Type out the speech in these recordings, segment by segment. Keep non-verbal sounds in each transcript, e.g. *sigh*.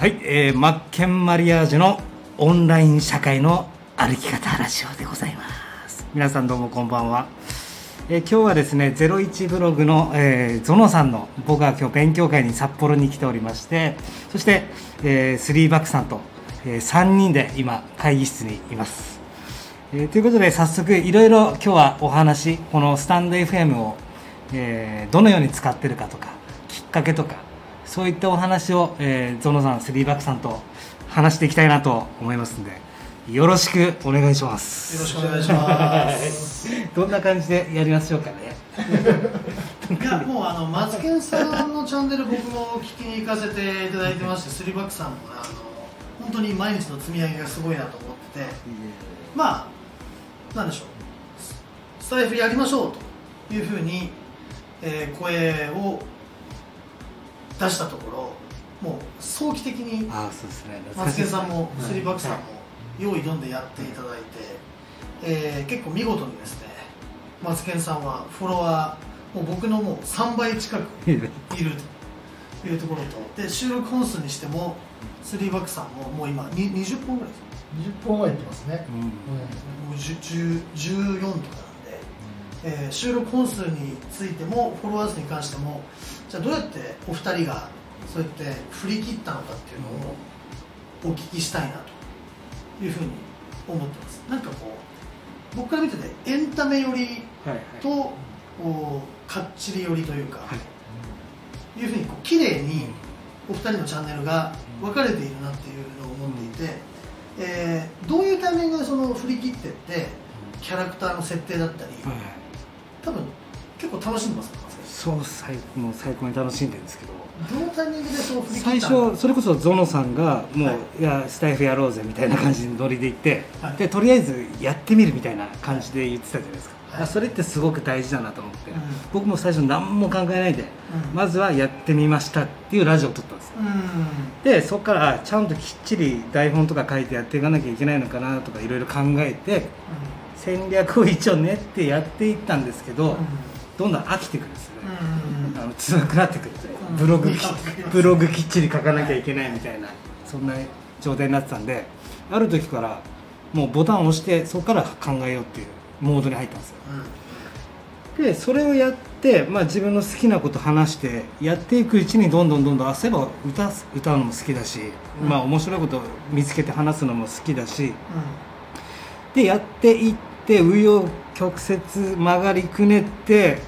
はい、えー、マッケンマリアージュのオンライン社会の歩き方ラジオでございます。皆さんどうもこんばんは、えー、今日はですね01ブログの、えー、ゾノさんの僕は今日勉強会に札幌に来ておりましてそして、えー、スリーバックさんと、えー、3人で今会議室にいます、えーということで早速いろいろ今日はお話このスタンド FM を、えーどのように使ってるかとかきっかけとかそういったお話を、えーゾノさんスリーバックさんと話していきたいなと思いますんでよろしくお願いします。よろしくお願いします。*laughs* どんな感じでやりましょうかね。*laughs* いや、もうあのマツケンさんのチャンネル僕も聞きに行かせていただいてまして、スリーバックさんもあの本当に毎日の積み上げがすごいなと思ってて、まあなんでしょう、スタイフやりましょうというふうに、えー声を出したところ、もう早期的にマツケンさんもはい。スリーバックさんも用意どんでやっていただいて、えー結構見事にですねマツケンさんはフォロワーもう僕のもう3倍近く *laughs* いるというところとで収録本数にしてもスリーバックさんももう今に20本ぐらいです20本は言ってますね、うん。もう10 10 14とかなんで、えー収録本数についてもフォロワー数に関してもじゃあどうやってお二人がそうやって振り切ったのかっていうのをお聞きしたいなというふうに思ってます。なんかこう僕から見ててエンタメ寄りはいはい。とおかっちり寄りというか、はい。いうふうにこう綺麗にお二人のチャンネルが分かれているなっていうのを思っていて、えーどういうタイミングでその振り切ってってキャラクターの設定だったり、はい。多分結構楽しんでますか？そう最もう最高に楽しんでるんですけど。どのタイミングでその振り最切ったの？初それこそゾノさんがもう、はい。い、やスタイフやろうぜみたいな感じのノリで行って、はい。でとりあえずやってみるみたいな感じで言ってたじゃないですか、はい。あそれってすごく大事だなと思って、うん。僕も最初何も考えないで、うん。まずはやってみましたっていうラジオを撮ったんですよ。うん。でそこからあちゃんときっちり台本とか書いてやっていかなきゃいけないのかなとかいろいろ考えて戦略を一応練ってやっていったんですけど、どんどん飽きてくるんですよね、うん。あの辛くなってくる。うん。ブログブログきっちり書かなきゃいけないみたいなそんな状態になってたんである時からもうボタンを押してそこから考えようっていうモードに入ったんですよ。でそれをやって、まあ、自分の好きなこと話してやっていくうちにどんどんどんどんあそういえば歌歌うのも好きだし、うん。まあ面白いこと見つけて話すのも好きだしでやっていって紆余曲折曲がりくねって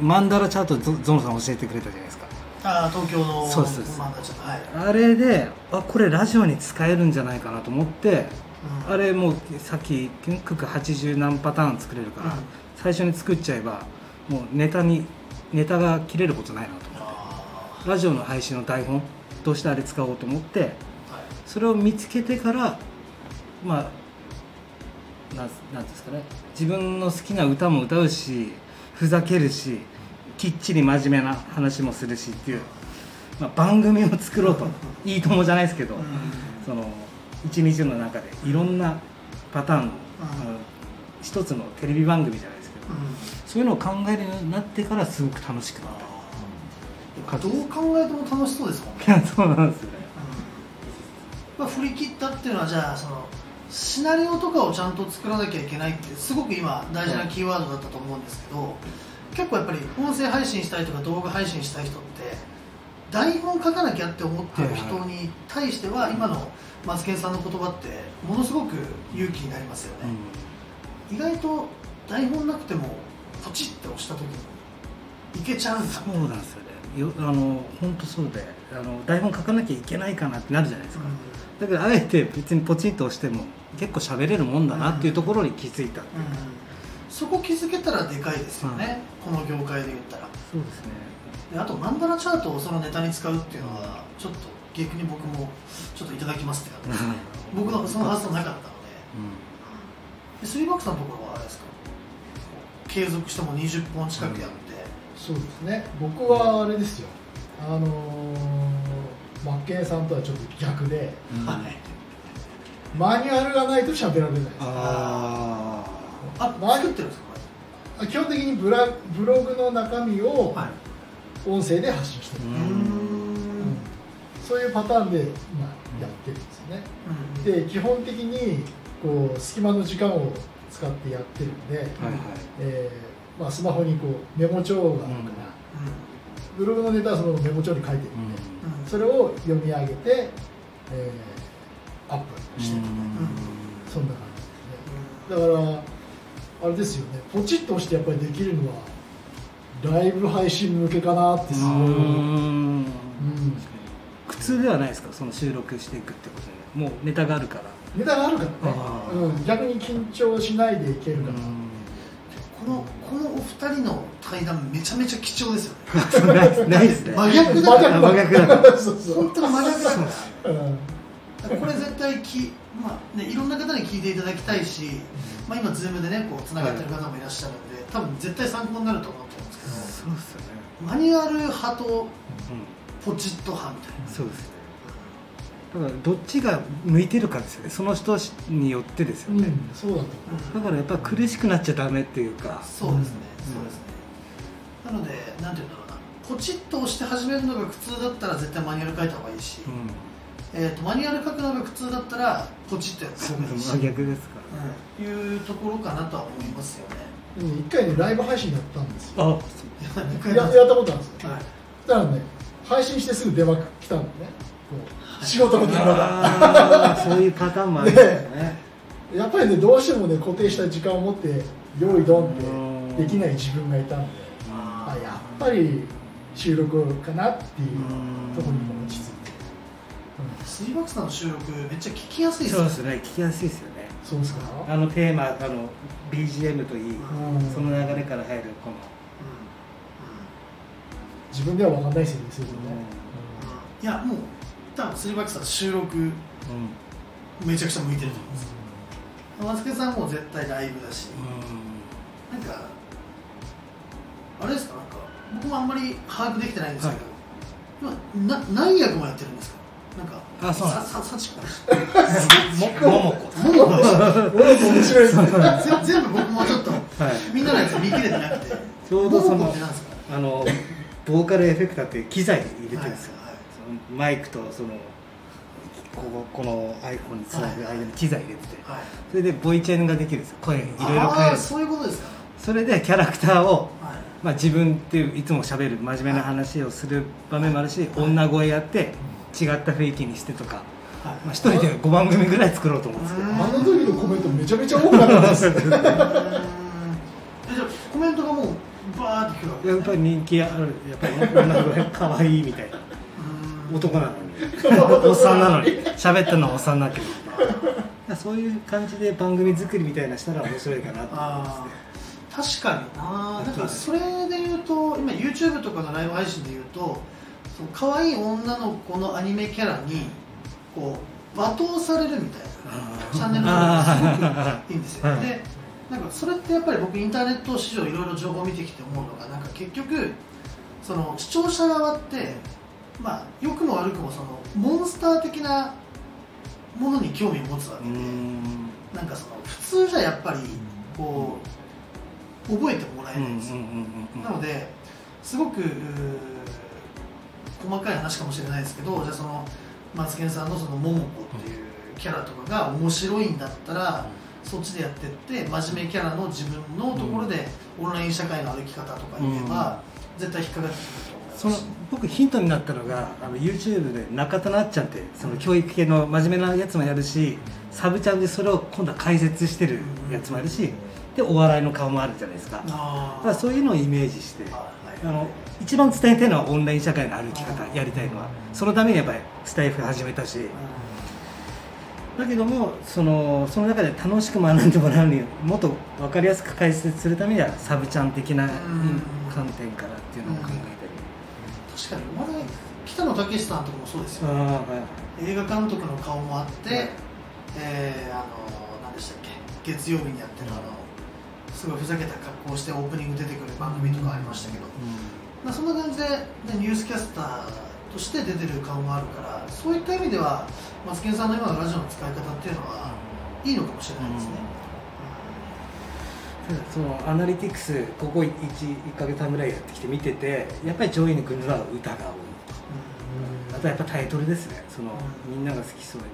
マンダラチャートゾゾノさん教えてくれたじゃないですか。ああ東京のそうですそう。ですまあちょっとはい、あれであこれラジオに使えるんじゃないかなと思ってうん。あれもうさっきクク80何パターン作れるから、うん。最初に作っちゃえばもうネタにネタが切れることないなとあラジオの配信の台本どうしてあれ使おうと思ってーはい。それを見つけてからまあなんなんですかね。自分の好きな歌も歌うしふざけるしきっちり真面目な話もするしっていう、まあ、番組を作ろうと。いいともじゃないですけど、うん。その一日の中でいろんなパターンの、一つのテレビ番組じゃないですけど、うん。そういうのを考えるようになってからすごく楽しくなっあーどう考えても楽しそうですもんね、たいやそうなんですよね。まあ、振り切ったっていうのはじゃあそのシナリオとかをちゃんと作らなきゃいけないってすごく今大事なキーワードだったと思うんですけど結構やっぱり音声配信したいとか動画配信したい人って台本書かなきゃって思ってる人に対しては今のマツケンさんの言葉ってものすごく勇気になりますよね、意外と台本なくてもポチッて押した時にいけちゃうんだそうなんですよね。よあの本当そうであの台本書かなきゃいけないかなってなるじゃないですか、だけどあえて別にポチッと押しても結構喋れるもんだなっていうところに気づいた、う。んそこ気づけたらでかいですよね、この業界で言ったら。そうですね。であとマンダラチャートをそのネタに使うっていうのはちょっと逆に僕もちょっといただきますって感じです。僕のその発想なかったので。でスリーバックさんのところはあれですか？継続しても20本近くやって、そうですね。僕はあれですよ。あのー、マッケンさんとはちょっと逆でうん。はいマニュアルがないと喋られない。ですああってるんですか？基本的にブラブログの中身を音声で発信してる、ううーん。そういうパターンで今やってるんですよね。で基本的にこう隙間の時間を使ってやってるんで、はいはい。えーまあ、スマホにこうメモ帳があるから、ブログのネタはそのメモ帳に書いてるんで、それを読み上げて、えーアップしてる、そんな感じで。すねだからあれですよね。ポチッと押してやっぱりできるのはライブ配信向けかなってすごい、うん。うん。苦痛ではないですか？その収録していくってことで。もうネタがあるから。ネタがあるからね。うん、逆に緊張しないでいけるから、このこのお二人の対談めちゃめちゃ貴重ですよね。*laughs* ないないですね。真逆だから。真逆だから。*laughs* 本当に真逆だから。うんこれ絶対き、まあね、いろんな方に聞いていただきたいし、まあ、今、ズームでねこうつながってる方もいらっしゃるんで、多分絶対参考になると思ってるんですけど、そうですよね。マニュアル派とうん。ポチッと派みたいな。そうですねだからどっちが向いてるかですよね。その人によってですよね、うん、そうだと思だからやっぱ苦しくなっちゃダメっていうか。そうですね、うん。そうですね。なので、なんていうんだろうな、ポチッと押して始めるのが苦痛だったら絶対マニュアル書いた方がいいし、うん。えー、とマニュアル書くのが苦痛だったらポチッとやった方がいいし、真逆ですか。うん。いうところかなとは思いますよね。一回ねライブ配信やったんですよ。あ。やややったことあるんですよ、はい。そしたらね配信してすぐ電話来たんだね。こう仕事の電話が。そういうパターンもあるんですね。やっぱりねどうしてもね固定した時間を持って用意ドンうん。ってできない自分がいたんで。あやっぱり収録かなっていうところにも落ち着いて、スリーバックスの収録めっちゃ聞きやすいですそうねですね。聞きやすいですよね。うんそうですか？あのテーマあの BGM といい、うん。その流れから入るこの、自分では分かんないですよね、いやもう多分スリーバックスは収録うん。めちゃくちゃ向いてると思うん。ですよ松木さんも絶対ライブだし。なんかあれですか？なんか僕もあんまり把握できてないんですけど、今な何役もやってるんですか？なんかあそうなんです。ささもももこ。ももこ面白いですね全全部僕もちょっとはい。みんなのやつ見切れてなくて。ちょうどそのあのボーカルエフェクターっていう機材入れてるんですよ、はいはいそのマイクとそのこここのアイコンにつなぐ間に機材入れてて、はい。それでボイチェンができるんですよ。声いろいろ変える。そういうことですか。それでキャラクターを、はい。まあ、自分っていういつもしゃべる真面目な話をする場面もあるし、女声やって違った雰囲気にしてとか、はい。まあ、一人で5番組ぐらい作ろうと思うんですけどうんあの時のコメントめちゃめちゃ多かったです。*laughs* よコメントがもうバーってくるわけやっぱり人気ある。やっぱり女声かわいいみたいな男なのに。おっさんなのに。喋ったのはおっさんなけど。そういう感じで番組作りみたいなしたら面白いかなと思います確かにな。なんかそれで言うと今 YouTube とかのライブ配信で言うとその可愛い女の子のアニメキャラにこう罵倒されるみたいな。チャンネルがす。ごくいいんですよ、はい。でなんかそれってやっぱり僕インターネット市場いろいろ情報を見てきて思うのがなんか結局その視聴者側ってまあ良くも悪くもそのモンスター的なものに興味を持つわけで、なんかその普通じゃやっぱりこう覚えてもらえないんですよ、うんなのですごく細かい話かもしれないですけどじゃあそのマツケンさんのその桃子っていうキャラとかが面白いんだったら、そっちでやってって真面目キャラの自分のところでオンライン社会の歩き方とか言えば、絶対引っかかってくるとその僕ヒントになったのがあの YouTube で中田なっちゃんってその教育系の真面目なやつもやるしサブチャンでそれを今度は解説してるやつもあるしでお笑いの顔もあるじゃないですか。だかあらそういうのをイメージしてああの一番伝えたいのはオンライン社会の歩き方やりたいのは。そのためにやっぱりスタイフ始めたし。だけどもそのその中で楽しく学んでもらうにはもっと分かりやすく解説するためにはサブチャン的なうん。観点からっていうのを考え確かにお笑い北野武さんとかもそうですよ、たりああはい。映画監督の顔もあって、えーあの何でしたっけ？月曜日にやってるあのすごいふざけた格好をしてオープニング出てくる番組とかありましたけど、まあ、そんな感じで、ね、ニュースキャスターとして出てる顔もあるからそういった意味ではマツケンさんの今のラジオの使い方っていうのはいいのかもしれないですね、そのアナリティクスここ 1, 1ヶ月半ぐらいやってきて見ててやっぱり上位に来るのは歌が多いあとやっぱタイトルですね。その、みんなが好きそう。に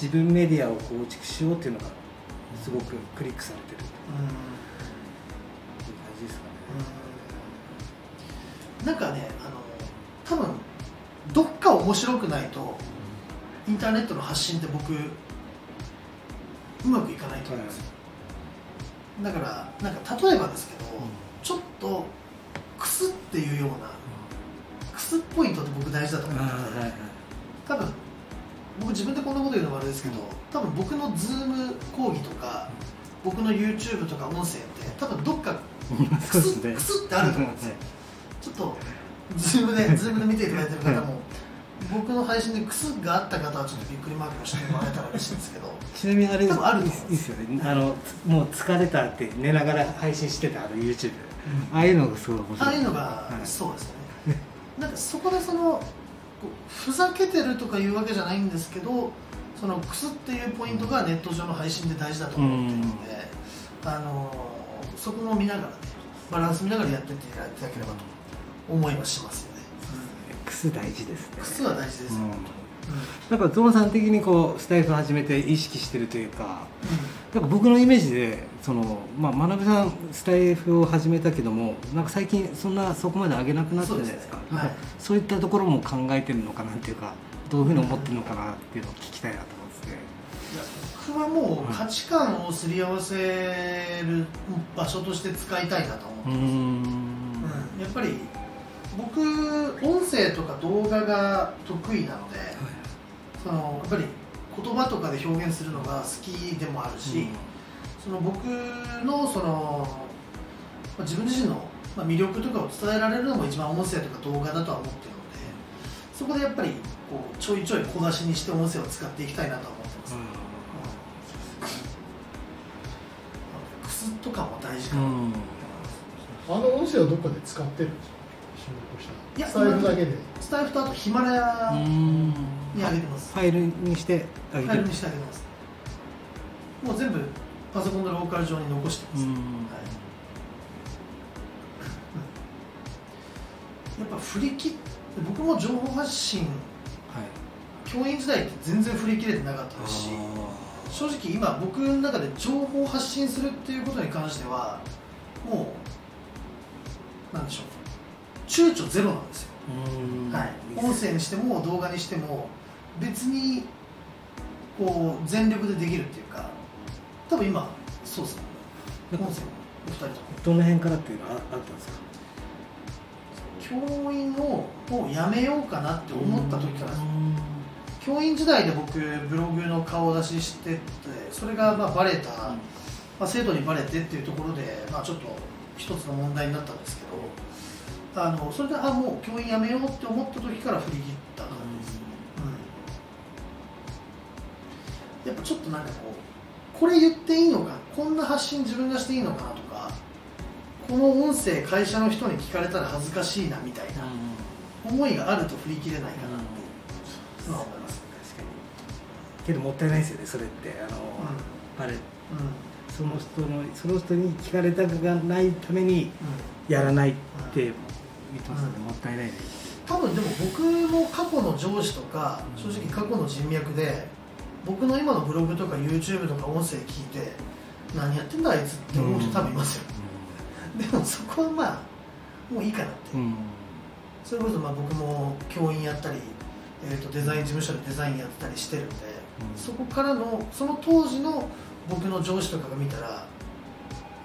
自分メディアを構築しようっていうのがすごくクリックされてるっていう感じですかね、なんかねあの多分どっか面白くないとインターネットの発信って僕うまくいかないと思うんですよ、だからなんか例えばですけど、ちょっとクスっていうようなクスポイントって僕大事だと思ってて、はいはい多分僕自分でこんなこと言うのもあれですけど、多分僕の Zoom 講義とか僕の YouTube とか音声って多分どっか *laughs* クス,、クスってあると思うんですよ。ちょっと Zoom で Zoom で見ていただいてる方も僕の配信でクスがあった方はちょっとびっくりマークをしてもらえたら嬉しいんですけど。ちなみにあれ多分あるといいっすよね。あのもう疲れたって寝ながら配信してたあの YouTube、ああいうのがすごい面白い。ああいうのが、はい。そうですよね。なんかそこでそのふざけてるとかいうわけじゃないんですけどそのクスっていうポイントがネット上の配信で大事だと思ってるので、あのそこも見ながらねバランス見ながらやってっていただければと思いはしますよね、クス大事ですね。クスは大事ですよ、うん。うんなんかゾノさん的にこうスタイフ始めて意識してるというかなんか僕のイメージでその、まあ、学さんスタイフを始めたけどもなんか最近そんなそこまで上げなくなったじゃないですか。そうはい。そういったところも考えてるのかなっていうかどういうふうに思ってるのかなっていうのを聞きたいなと思ってて。僕はもう価値観をすり合わせる場所として使いたいなと思ってます、うん。やっぱり僕音声とか動画が得意なので、そのやっぱり言葉とかで表現するのが好きでもあるし、その僕のそのまあ自分自身のまあ魅力とかを伝えられるのも一番音声とか動画だとは思ってるのでそこでやっぱりこうちょいちょい小出しにして音声を使っていきたいなとは思ってます、クスとかも大事かな、うん。あの音声をどっかで使ってるんですか？いやスタイフだけで。スタイフとあとヒマラヤうん。に上げてます。ファイルにしてあげて。るファイルにしてあげてます。もう全部パソコンのローカル上に残してます、うん。はい。やっぱ振り切って僕も情報発信はい。教員時代って全然振り切れてなかったですし正直今僕の中で情報を発信するっていうことに関してはもうなんでしょう躊躇ゼロなんですよ、うん。はい、音声にしても動画にしても別にこう全力でできるっていうか多分今そうですね。音声もお二人ともどの辺からっていうのはああったんですか？教員をもうやめようかなって思った時から教員時代で僕ブログの顔出ししててそれがまあバレた、まあ、生徒にバレてっていうところで、まあ、ちょっと一つの問題になったんですけどあのそれであもう教員やめようって思った時から振り切った感じです、うん、やっぱちょっとなんかこうこれ言っていいのかこんな発信自分がしていいのかなとかこの音声会社の人に聞かれたら恥ずかしいなみたいな思いがあると振り切れないかなっていう思います、確かに。けどもったいないですよねそれって。あの、あれ。うん。その人のその人に聞かれたくがないためにやらないって言ってますよね、もったいないね。多分でも僕も過去の上司とか正直過去の人脈で僕の今のブログとか YouTube とか音声聞いて何やってんだあいつって思う人多分いますよ、でもそこはまあもういいかなって、うん。それこそまあ僕も教員やったり、えー、とデザイン事務所でデザインやったりしてるんで、うん。そこからのその当時の僕の上司とかが見たら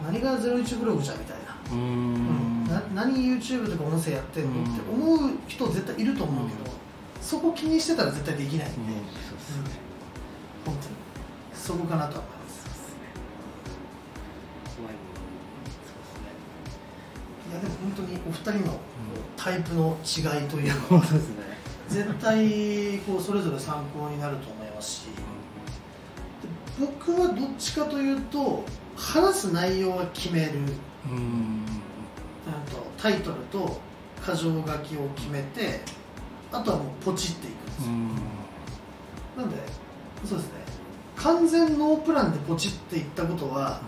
何が01ブログじゃんみたいな。うーんな何 YouTube とか音声やってんの、うんって思う人絶対いると思うけど、そこ気にしてたら絶対できないんで、うんうんそうですね。本当に。そこかなとは思います。怖いもいやでも本当にお二人のタイプの違いというのはのそうですね。絶対こうそれぞれ参考になると思いますしで僕はどっちかというと話す内容は決める。うんタイトルと箇条書きを決めてあとはもうポチっていくんですよ、うん。なんでそうですね。完全ノープランでポチっていったことは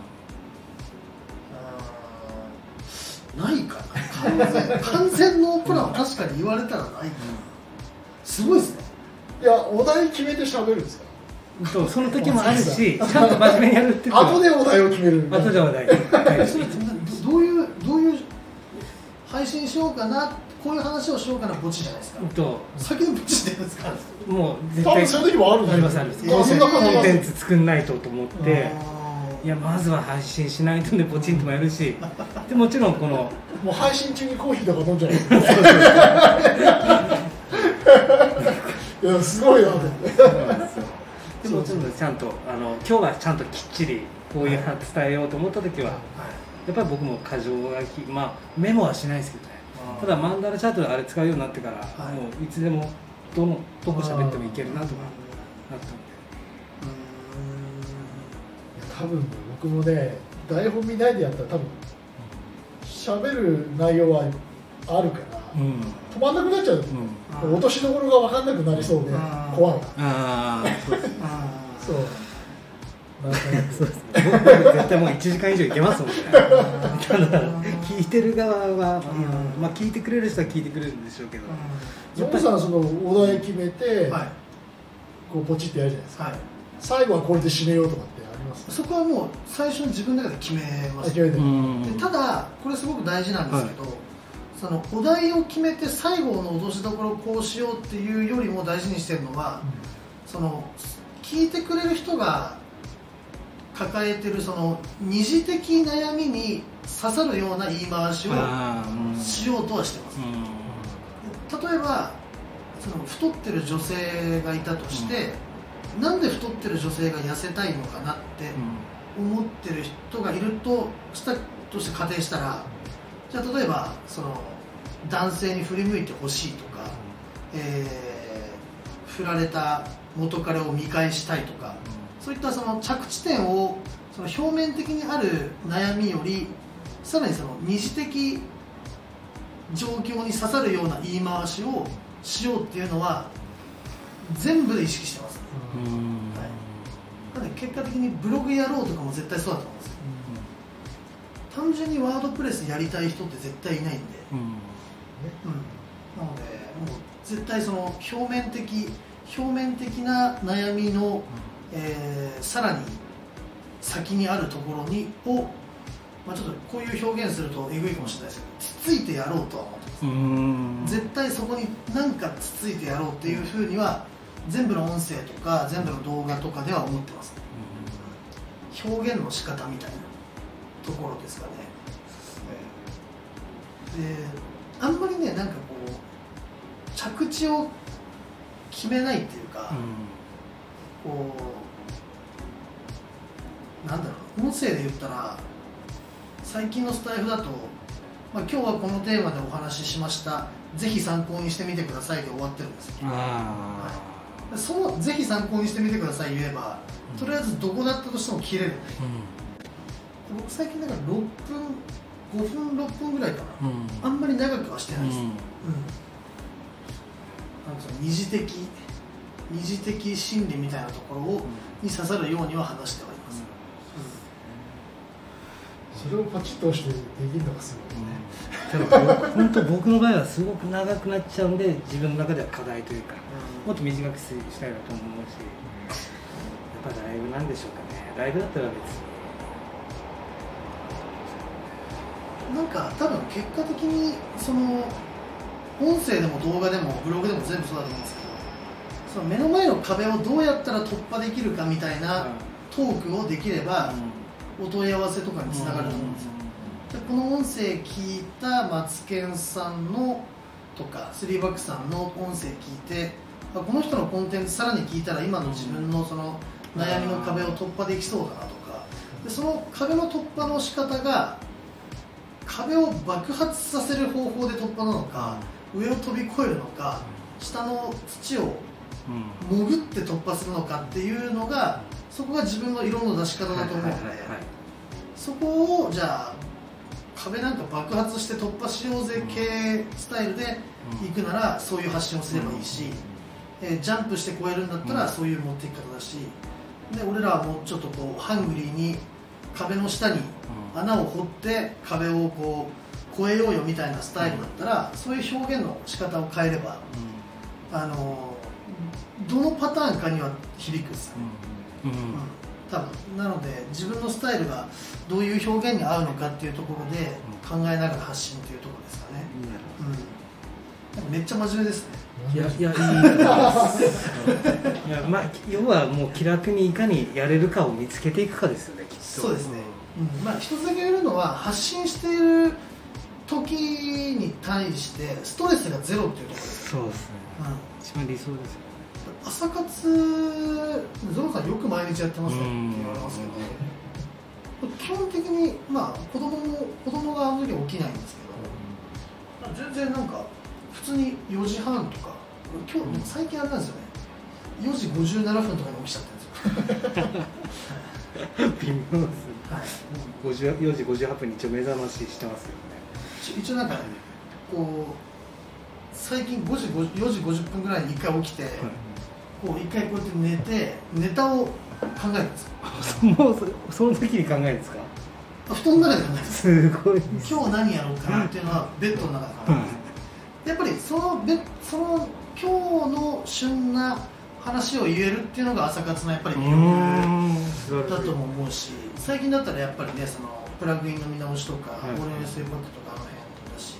あーないかな。完全 *laughs* 完全ノープランは確かに言われたらないかな。すごいですね。いやお題決めて喋るんですか？とその時もあるし *laughs* ちゃんと真面目にやるっていう後でお題を決める後ではない、はいそれどどういうどういう配信しようかなこういう話をしようかな墓地じゃないですか。先に墓地って言うんですか。もう絶多分そういう時もあるんだよ。ありますあります。コンテンそんなことコンテンツ作んないとと思っていやまずは配信しないとねポチンともやるし *laughs* でもちろんこのもう配信中にコーヒーとか飲んじゃう。*laughs* いやすごいな。と思ってでもちろんちゃんとあの今日はちゃんときっちりこういうは伝えようと思った時はやっぱり僕も過剰書きまあメモはしないですけどね。ただマンダラチャートであれ使うようになってから、はい。もういつでもどのどこ喋ってもいけるなとかなったんで。多分僕もね台本見ないでやったら多分喋る内容はあるから、うん。止まんなくなっちゃう、うん。落としどころが分かんなくなりそうでうん。怖い。なああそうですあー僕 *laughs* 絶対もう1時間以上いけますもんね。ただ聞いてる側は、んまあ聞いてくれる人は聞いてくれるんでしょうけど、ゾンさんそのお題決めて、はいこうポチってやるじゃないですか。はい。最後はこれで締めようとかってあります？そこはもう最初に自分の中で決めます。でただこれすごく大事なんですけど、そのお題を決めて最後の落としどころをこうしようっていうよりも大事にしてるのはその聞いてくれる人が抱えてるその二次的悩みに刺さるような言い回しをしようとはしてます。例えばその太ってる女性がいたとして、なんで太ってる女性が痩せたいのかなって思ってる人がいるとしたとして仮定したらじゃあ例えばその男性に振り向いてほしいとか、えー振られた元彼を見返したいとかそういったその着地点をその表面的にある悩みよりさらにその二次的状況に刺さるような言い回しをしようっていうのは全部で意識してます、うん。うんなので結果的にブログやろうとかも絶対そうだと思うんです。よ単純にワードプレスやりたい人って絶対いないんで、うん。うん、なのでもう絶対その表面的表面的な悩みの、えーさらに先にあるところにを、まあ、ちょっとこういう表現するとえぐいかもしれないですけどつついてやろうと。は思ってます、うん。絶対そこに何かつついてやろうっていうふうには全部の音声とか全部の動画とかでは思ってます。表現の仕方みたいなところですかね、であんまりねなんかこう着地を決めないっていうか、こうなんだろう音声で言ったら最近のスタイフだと、まあ、今日はこのテーマでお話ししました。ぜひ参考にしてみてくださいで終わってるんですよ。あそのぜひ参考にしてみてください言えばとりあえずどこだったとしても切れる。ー僕最近だから6分5分6分ぐらいかな。うん。うんあんまり長くはしてないです、うん。うん。なんか二次的二次的心理みたいなところをに刺さるようには話してはいます、それをパチッと押してできるのがすごいね、ただ僕本当僕の場合はすごく長くなっちゃうんで自分の中では課題というかもっと短くしたいなと思うしやっぱライブなんでしょうかね。ライブだったら別に。なんか多分結果的にその音声でも動画でもブログでも全部そうだと思うんですけどその目の前の壁をどうやったら突破できるかみたいなトークをできればお問い合わせとかにつながると思うんですよ。でこの音声聞いたマツケンさんのとかスリーバックさんの音声聞いてあこの人のコンテンツさらに聞いたら今の自分のその悩みの壁を突破できそうだなとか。でその壁の突破の仕方が壁を爆発させる方法で突破なのか上を飛び越えるのか下の土をうん潜って突破するのかっていうのがそこが自分の色の出し方だと思うので、そこをじゃあ壁なんか爆発して突破しようぜ系スタイルで行くならそういう発信をすればいいし、えージャンプして越えるんだったらうん。そういう持っていき方だしで俺らはもうちょっとこうハングリーに壁の下に穴を掘って壁をこう越えようよみたいなスタイルだったらそういう表現の仕方を変えればあのどのパターンかには響くですよね、うんうん。うん。多分。なので自分のスタイルがどういう表現に合うのかっていうところで考えながら発信っていうところですかね、うん、なん。かめっちゃ真面目ですね。いやいやいい。*laughs* いやまあ要はもう気楽にいかにやれるかを見つけていくかですよねきっと。そうですね、うん。まあ、一つだけ言えるのは発信している時に対してストレスがゼロっていうところです、そうですね。うん。一番理想ですよね朝活ゾロさんよく毎日やってますね。ってうん。言われますけど基本的にまあ子供も子供があの時起きないんですけど全然なんか普通に4時半とか今日最近あれなんですよね。4時57分とかに起きちゃってるんですよ。微妙ですね。はい。50 4時58分に一応目覚まししてますよね。一一応なんかねこう最近5時5 4時50分ぐらいに1回起きて、こう1回こうやって寝てネタを考えるんですよ。もうそその時に考えるんですか？あ布団の中で考えるんですすごいです。今日何やろうかなっていうのはベッドの中で考えるん。ですやっぱりそのベその今日の旬な話を言えるっていうのが朝活のやっぱりう魅力ーん。だとも思うし最近だったらやっぱりねそのプラグインの見直しとか、はい。オレンジセイポットとかあの辺だし、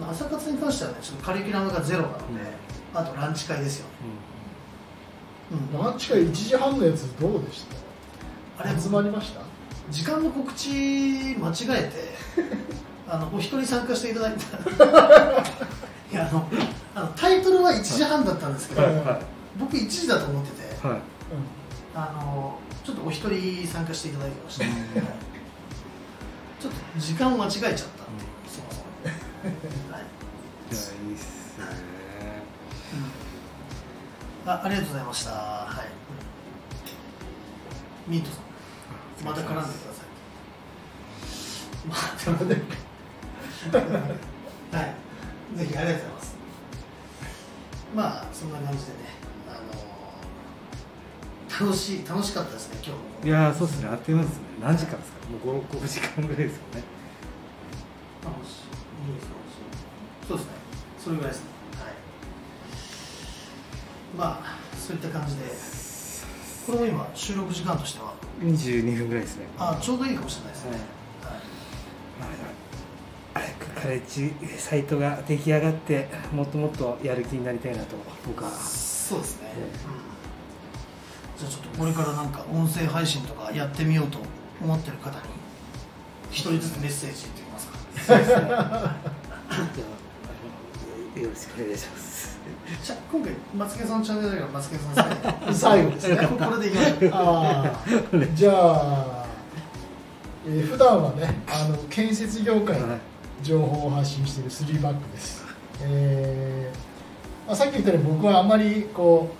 まあ、朝活に関してはねちょっとカリキュラムがゼロなので、あとランチ会ですよ。ね、うん。ランチ会1時半のやつどうでした？あれ集まりました？時間の告知間違えて *laughs* あのお一人参加していただいた。*laughs* いやあのあのタイトルは1時半だったんですけど、はいはい。僕1時だと思っててはい。あのちょっとお一人参加していただきました、ちょっと時間を間違えちゃった。っていう、すいません、*laughs* はい。いやいいっすねあありがとうございました。はい。ミントさん。また絡んでください。また絡んではい。ぜひありがとうございます。まあそんな感じでねあの楽しい楽しかったですね今日も。いやーそうですね。あっという間ですね。何時間ですか？もう56時間ぐらいですよね。楽しい。いいですかそうですね。それぐらいですね。はいまあそういった感じで。これも今収録時間としては？22分ぐらいですね。あちょうどいいかもしれないですね、はい。まあ早くカレッジサイトが出来上がってもっともっとやる気になりたいなと僕は。そうですね、うん、じゃあちょっとこれからなんか音声配信とかやってみようと思ってる方に一人ずつメッセージ言ってみますか？そうですね。よろしくお願いしますじゃあ今回マツケンさんのチャンネルだからマツケンさん最 *laughs* 最後。ですね後これでいきましょう。ああじゃあ、えー普段はねあの建設業界の情報を発信しているスリーバックです、えーまあ、さっき言ったように僕はあんまりこ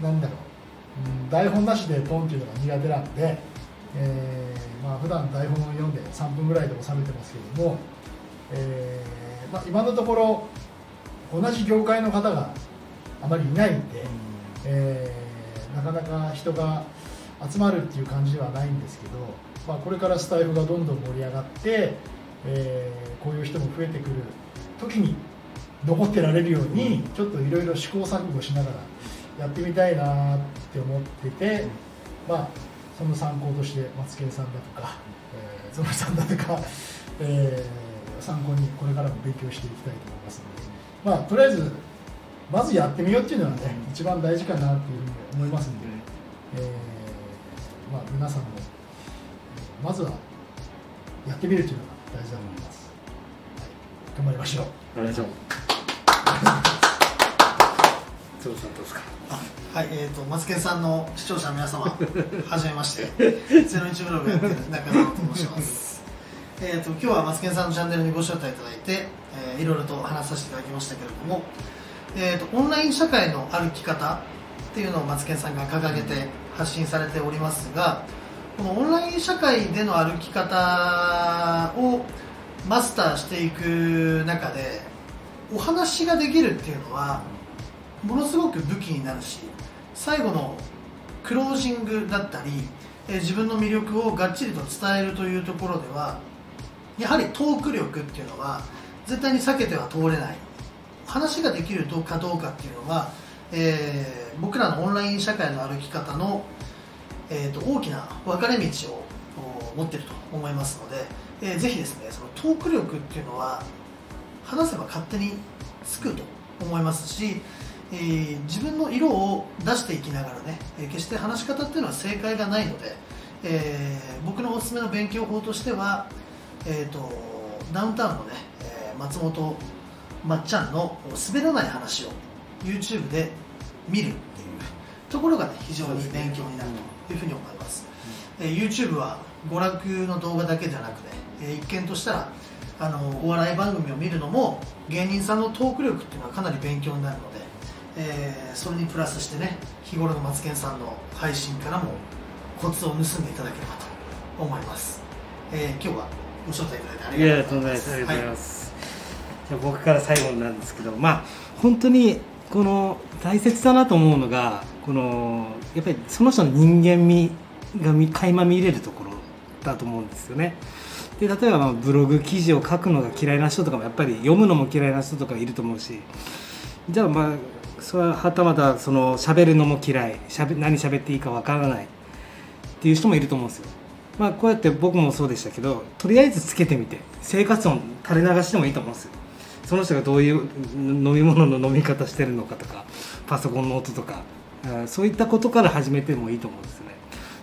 うなんだろう、うん、台本なしでポンっていうのが苦手なんで、えーまあ普段台本を読んで3分ぐらいで収めてますけれども、えーまあ、今のところ同じ業界の方があまりいないんで、えーなかなか人が集まるっていう感じではないんですけど、まあ、これからスタイフがどんどん盛り上がって、えーこういう人も増えてくる時に残ってられるようにちょっといろいろ試行錯誤しながらやってみたいなって思ってて、まあ、その参考としてマツケンさんだとか、えーゾノさんだとか、えー参考にこれからも勉強していきたいと思いますまあ、とりあえずまずやってみようっていうのはね一番大事かなっていうふうに思いますんで、えーまあ、皆さんもえーまずはやってみるというのが大事だと思います、はい、頑張りましょう。お願いしますゾウさんどうですか？あはい、えー、とマツケンさんの視聴者の皆様はじめまして。*laughs* ゼロブログやってる中野と申します。えーと今日はマツケンさんのチャンネルにご招待いただいて、えーいろいろと話させていただきましたけれども、えー、とオンライン社会の歩き方っていうのをマツケンさんが掲げて発信されておりますがこのオンライン社会での歩き方をマスターしていく中でお話ができるっていうのはものすごく武器になるし最後のクロージングだったり、え自分の魅力をがっちりと伝えるというところではやはりトーク力っていうのは絶対に避けては通れない。話ができるかどうかっていうのは、えー、僕らのオンライン社会の歩き方の、えーと、大きな分かれ道を持ってると思いますので、えー、ぜひですねそのトーク力っていうのは話せば勝手につくと思いますし、えー、自分の色を出していきながらね、え、決して話し方っていうのは正解がないので、えー、僕のおすすめの勉強法としては、えーと、ダウンタウンのね、松本まっちゃんの滑らない話を YouTube で見るっていうところがね非常に勉強になるというふうに思います、えー、YouTube は娯楽の動画だけじゃなくて、えー、一見としたらあのお笑い番組を見るのも芸人さんのトーク力っていうのはかなり勉強になるので、えー、それにプラスしてね日頃のマツケンさんの配信からもコツを盗んでいただければと思います、えー、今日はご招待いただいてありがとうございますじゃ僕から最後なんですけどまあ本当にこの大切だなと思うのがこのやっぱりその人の人間味が垣間見れるところだと思うんですよね。で例えばまブログ記事を書くのが嫌いな人とかもやっぱり読むのも嫌いな人とかいると思うしじゃあまあそれははたまたその喋るのも嫌いしゃべ何喋っていいかわからないっていう人もいると思うんですよ。まあこうやって僕もそうでしたけどとりあえずつけてみて生活音垂れ流してもいいと思うんですよ。その人がどういう飲み物の飲み方してるのかとかパソコンの音とかそういったことから始めてもいいと思うんですね。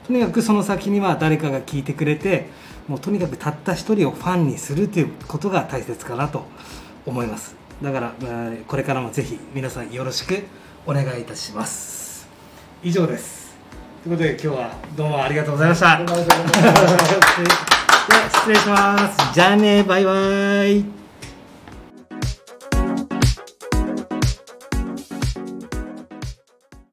とにかくその先には誰かが聞いてくれてもうとにかくたった一人をファンにするということが大切かなと思います。だからこれからもぜひ皆さんよろしくお願いいたします。以上です。ということで今日はどうもありがとうございました。失礼します。じゃあねバイバイ